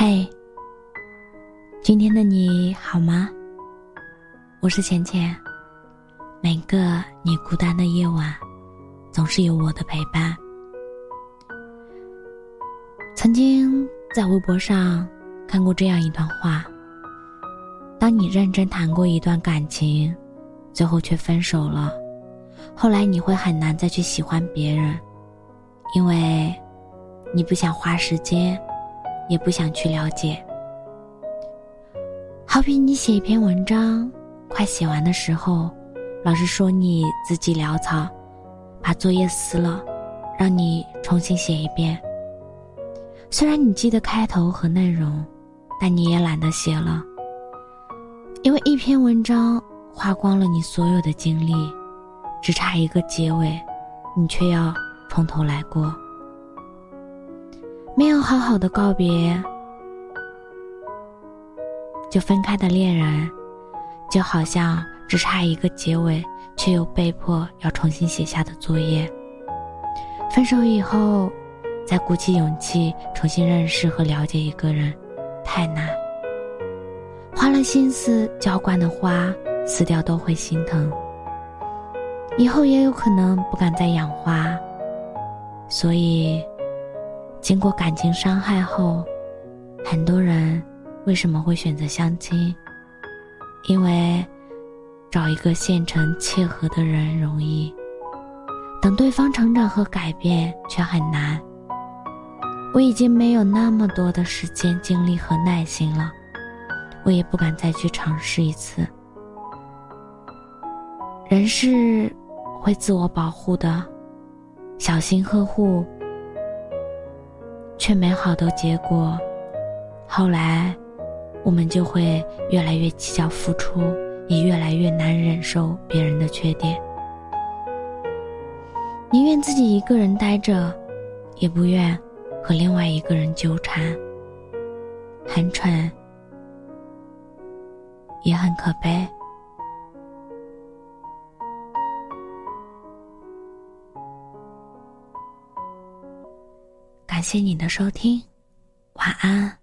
嘿，今天的你好吗？我是浅浅。每个你孤单的夜晚，总是有我的陪伴。曾经在微博上看过这样一段话：当你认真谈过一段感情，最后却分手了，后来你会很难再去喜欢别人，因为你不想花时间。也不想去了解。好比你写一篇文章，快写完的时候，老师说你字迹潦草，把作业撕了，让你重新写一遍。虽然你记得开头和内容，但你也懒得写了，因为一篇文章花光了你所有的精力，只差一个结尾，你却要从头来过。没有好好的告别就分开的恋人，就好像只差一个结尾，却又被迫要重新写下的作业。分手以后，再鼓起勇气重新认识和了解一个人，太难。花了心思浇灌的花，死掉都会心疼。以后也有可能不敢再养花，所以。经过感情伤害后，很多人为什么会选择相亲？因为找一个现成契合的人容易，等对方成长和改变却很难。我已经没有那么多的时间、精力和耐心了，我也不敢再去尝试一次。人是会自我保护的，小心呵护。却没好的结果，后来，我们就会越来越计较付出，也越来越难忍受别人的缺点。宁愿自己一个人待着，也不愿和另外一个人纠缠。很蠢，也很可悲。感谢你的收听，晚安。